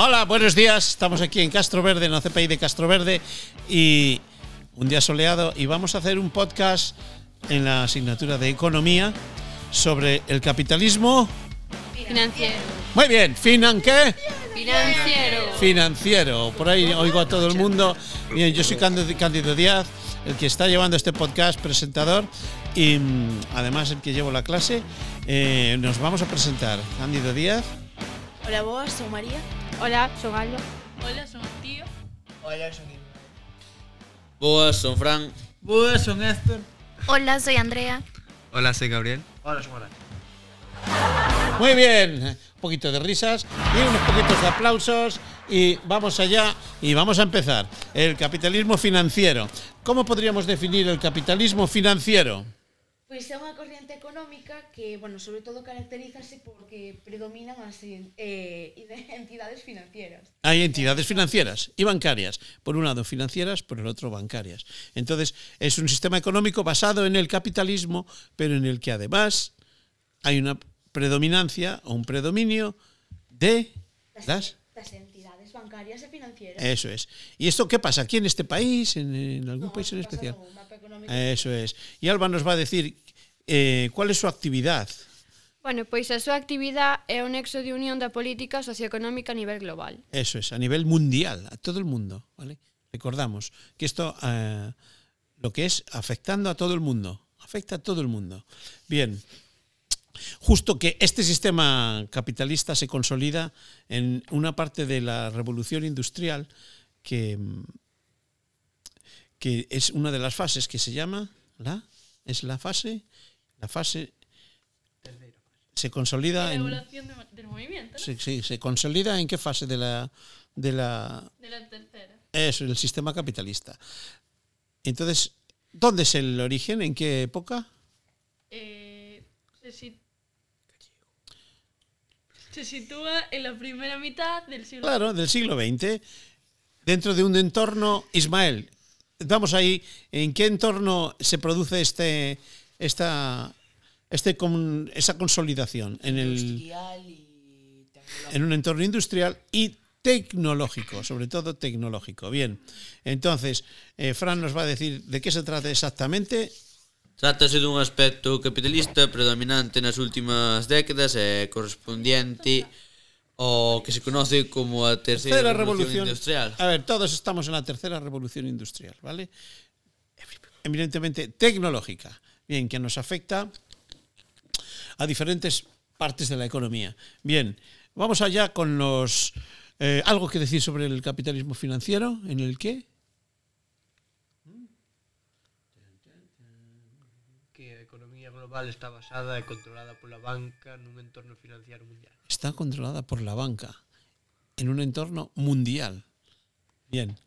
Hola, buenos días. Estamos aquí en Castro Verde, en la CPI de Castro Verde y un día soleado y vamos a hacer un podcast en la asignatura de economía sobre el capitalismo Financiero. Muy bien, ¿finan qué? Financiero. Financiero. Por ahí oigo a todo el mundo. Bien, yo soy Cándido Díaz, el que está llevando este podcast, presentador, y mm, además el que llevo la clase. Eh, nos vamos a presentar. Cándido Díaz. Hola, boas, sou María. Hola, son Aldo. Hola, son tío. Hola, son Boas, son Fran. Boas, son Héctor. Hola, soy Andrea. Hola, soy Gabriel. Hola, son Hola. Muy bien, un poquito de risas y unos poquitos de aplausos y vamos allá y vamos a empezar. El capitalismo financiero. ¿Cómo podríamos definir el capitalismo financiero? Pois é unha corriente económica que, bueno, sobre todo caracterízase porque predominan as eh, entidades financieras. Hay entidades financieras y bancarias. Por un lado financieras, por el otro bancarias. Entonces, es un sistema económico basado en el capitalismo, pero en el que además hay una predominancia o un predominio de las... entidades bancarias financieras. Eso es. ¿Y esto qué pasa? ¿Aquí en este país? ¿En, en algún No, país en especial? no, mapa económico. Eso es. Y Alba nos va a decir eh, cuál es su actividad. Bueno, pois a súa actividade é o nexo de unión da política socioeconómica a nivel global. Eso es, a nivel mundial, a todo el mundo. ¿vale? Recordamos que esto, eh, lo que es afectando a todo el mundo, afecta a todo el mundo. Bien, justo que este sistema capitalista se consolida en una parte de la revolución industrial que, que es una de las fases que se llama la es la fase la fase se consolida La en evaluación de- del movimiento, ¿no? sí, sí, se consolida en qué fase de la de la De la tercera. eso, el sistema capitalista. Entonces, ¿dónde es el origen? ¿En qué época? Eh, se, se sitúa en la primera mitad del siglo Claro, del siglo XX, dentro de un entorno, Ismael, vamos ahí, ¿en qué entorno se produce este, esta, este con- esa consolidación? En, el, Industrial y tecnológico. en un entorno industrial y tecnológico, sobre todo tecnológico. Bien, entonces, eh, Fran nos va a decir de qué se trata exactamente. Trátase dun aspecto capitalista predominante nas últimas décadas e correspondiente ao que se conoce como a terceira, tercera revolución, revolución industrial. A ver, todos estamos en la tercera revolución industrial, ¿vale? Evidentemente tecnológica, bien, que nos afecta a diferentes partes de la economía. Bien, vamos allá con los eh, algo que decir sobre el capitalismo financiero, en el que Que a economía global está basada e controlada pola banca nun entorno financiero mundial. está controlada por la banca en un entorno mundial. Bien.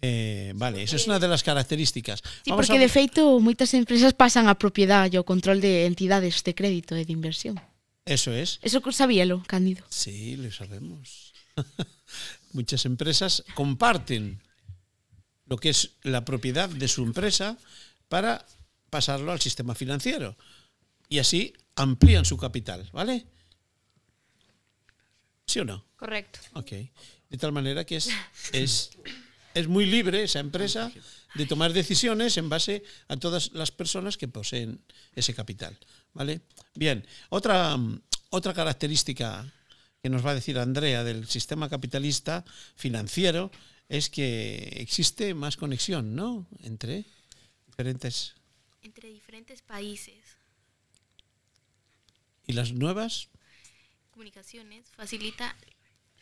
Eh, vale, esa es una de las características. Sí, Vamos porque a- de feito moitas empresas pasan a propiedade e o control de entidades de crédito e de inversión. Eso es. Eso sabíalo, Cándido. Sí, lo sabemos. Muchas empresas comparten lo que es la propiedad de su empresa para pasarlo al sistema financiero. Y así amplían su capital, ¿vale? ¿Sí o no? Correcto. Ok. De tal manera que es, es, es muy libre esa empresa de tomar decisiones en base a todas las personas que poseen ese capital. ¿Vale? Bien. Otra, otra característica que nos va a decir Andrea del sistema capitalista financiero es que existe más conexión, ¿no? Entre diferentes. Entre diferentes países, Y las nuevas. comunicaciones facilita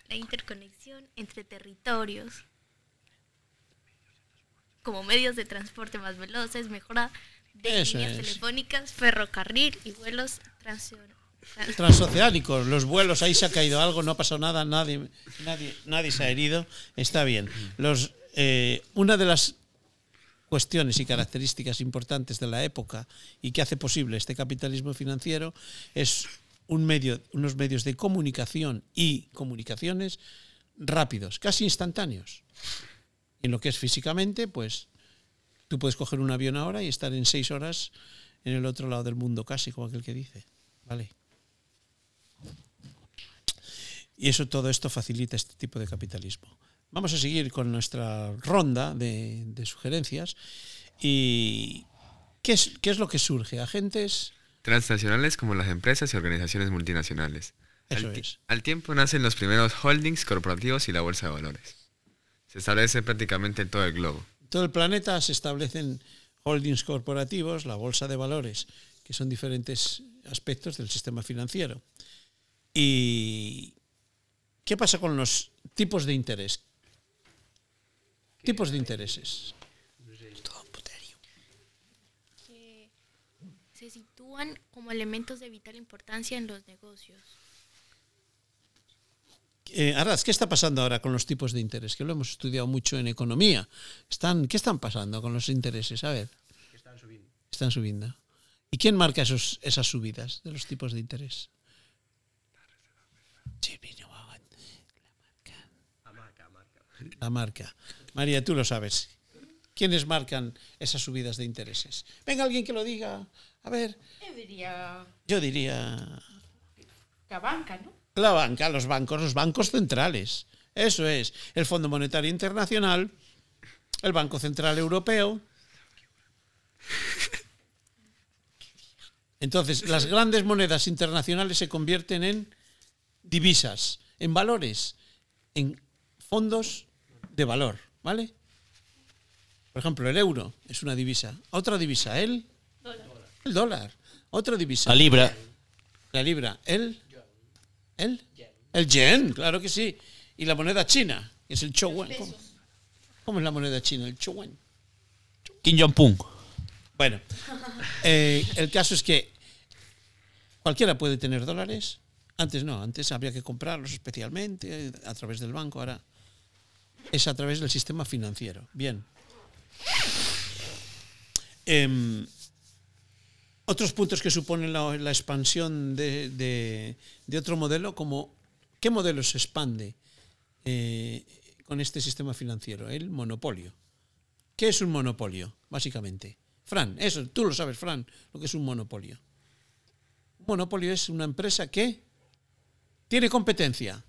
la interconexión entre territorios, como medios de transporte más veloces, mejora de Eso líneas es. telefónicas, ferrocarril y vuelos transoceánicos, los vuelos, ahí se ha caído algo, no ha pasado nada, nadie, nadie, nadie se ha herido, está bien. Los, eh, una de las cuestiones y características importantes de la época y que hace posible este capitalismo financiero es un medio, unos medios de comunicación y comunicaciones rápidos, casi instantáneos. En lo que es físicamente, pues tú puedes coger un avión ahora y estar en seis horas en el otro lado del mundo, casi como aquel que dice. ¿Vale? Y eso, todo esto facilita este tipo de capitalismo. Vamos a seguir con nuestra ronda de, de sugerencias. ¿Y qué es, qué es lo que surge? ¿Agentes? Transnacionales como las empresas y organizaciones multinacionales. Eso al, es. al tiempo nacen los primeros holdings corporativos y la bolsa de valores. Se establece prácticamente en todo el globo. En todo el planeta se establecen holdings corporativos, la bolsa de valores, que son diferentes aspectos del sistema financiero. ¿Y qué pasa con los tipos de interés? Tipos de intereses. que se sitúan como elementos de vital importancia en los negocios. Eh, Arraz, ¿qué está pasando ahora con los tipos de interés? Que lo hemos estudiado mucho en economía. Están, ¿Qué están pasando con los intereses? A ver. Están subindo. Están subiendo. ¿Y quién marca esos, esas subidas de los tipos de interés? Sí, vino, A marca, a marca. La marca. María, tú lo sabes. ¿Quiénes marcan esas subidas de intereses? Venga, alguien que lo diga. A ver, Eu diría yo diría que a banca, ¿no? la banca, los bancos, los bancos centrales. Eso es. El Fondo Monetario Internacional, el Banco Central Europeo. Entonces, las grandes monedas internacionales se convierten en divisas, en valores, en fondos de valor, ¿vale? Por ejemplo, el euro es una divisa. Otra divisa, el el dólar. Otra divisa. La libra. La libra. ¿El? ¿El? El yen, claro que sí. Y la moneda china, que es el chuan. ¿Cómo? ¿Cómo es la moneda china? El chuan. Kim Jong-un. Bueno, eh, el caso es que cualquiera puede tener dólares. Antes no, antes habría que comprarlos especialmente eh, a través del banco. Ahora es a través del sistema financiero. Bien. Em, otros puntos que suponen la, la expansión de, de- de otro modelo, como ¿qué modelo se expande eh, con este sistema financiero? El monopolio. ¿Qué es un monopolio, básicamente? Fran, eso, tú lo sabes, Fran, lo que es un monopolio. Un monopolio es una empresa que tiene competencia.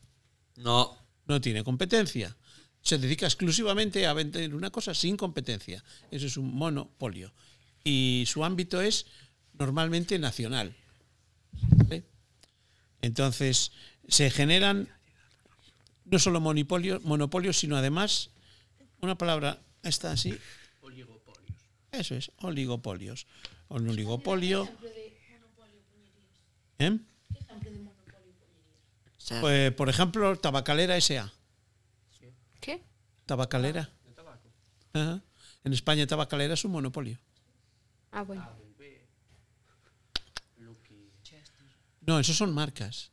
No. No tiene competencia. Se dedica exclusivamente a vender una cosa sin competencia. Eso es un monopolio. Y su ámbito es normalmente nacional. ¿Vale? Entonces, se generan no solo monopolios, monopolios, sino además, una palabra, está así, Oligopolios. eso es, oligopolios. Un oligopolio. ¿Eh? Pues, por ejemplo, Tabacalera SA. Tabacalera. Ajá. En España, Tabacalera es un monopolio. Ah, bueno. No, esos son marcas.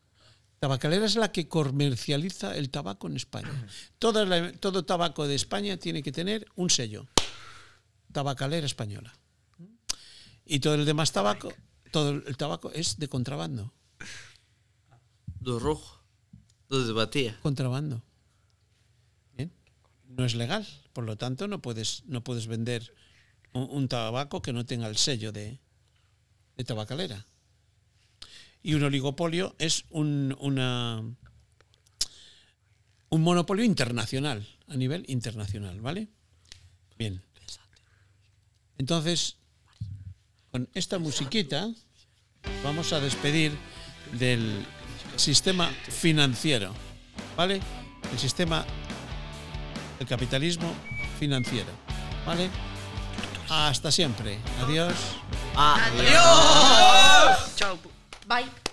Tabacalera es la que comercializa el tabaco en España. Toda la- todo tabaco de España tiene que tener un sello. Tabacalera española. Y todo el demás tabaco, todo el tabaco es de contrabando. Do rojo. Do de batía. Contrabando. No es legal, por lo tanto no puedes, no puedes vender un, un tabaco que no tenga el sello de, de tabacalera. Y un oligopolio es un, una, un monopolio internacional, a nivel internacional, ¿vale? Bien. Entonces, con esta musiquita vamos a despedir del sistema financiero, ¿vale? El sistema, el capitalismo financiero, ¿vale? Hasta siempre. Adiós. Adiós. Bye.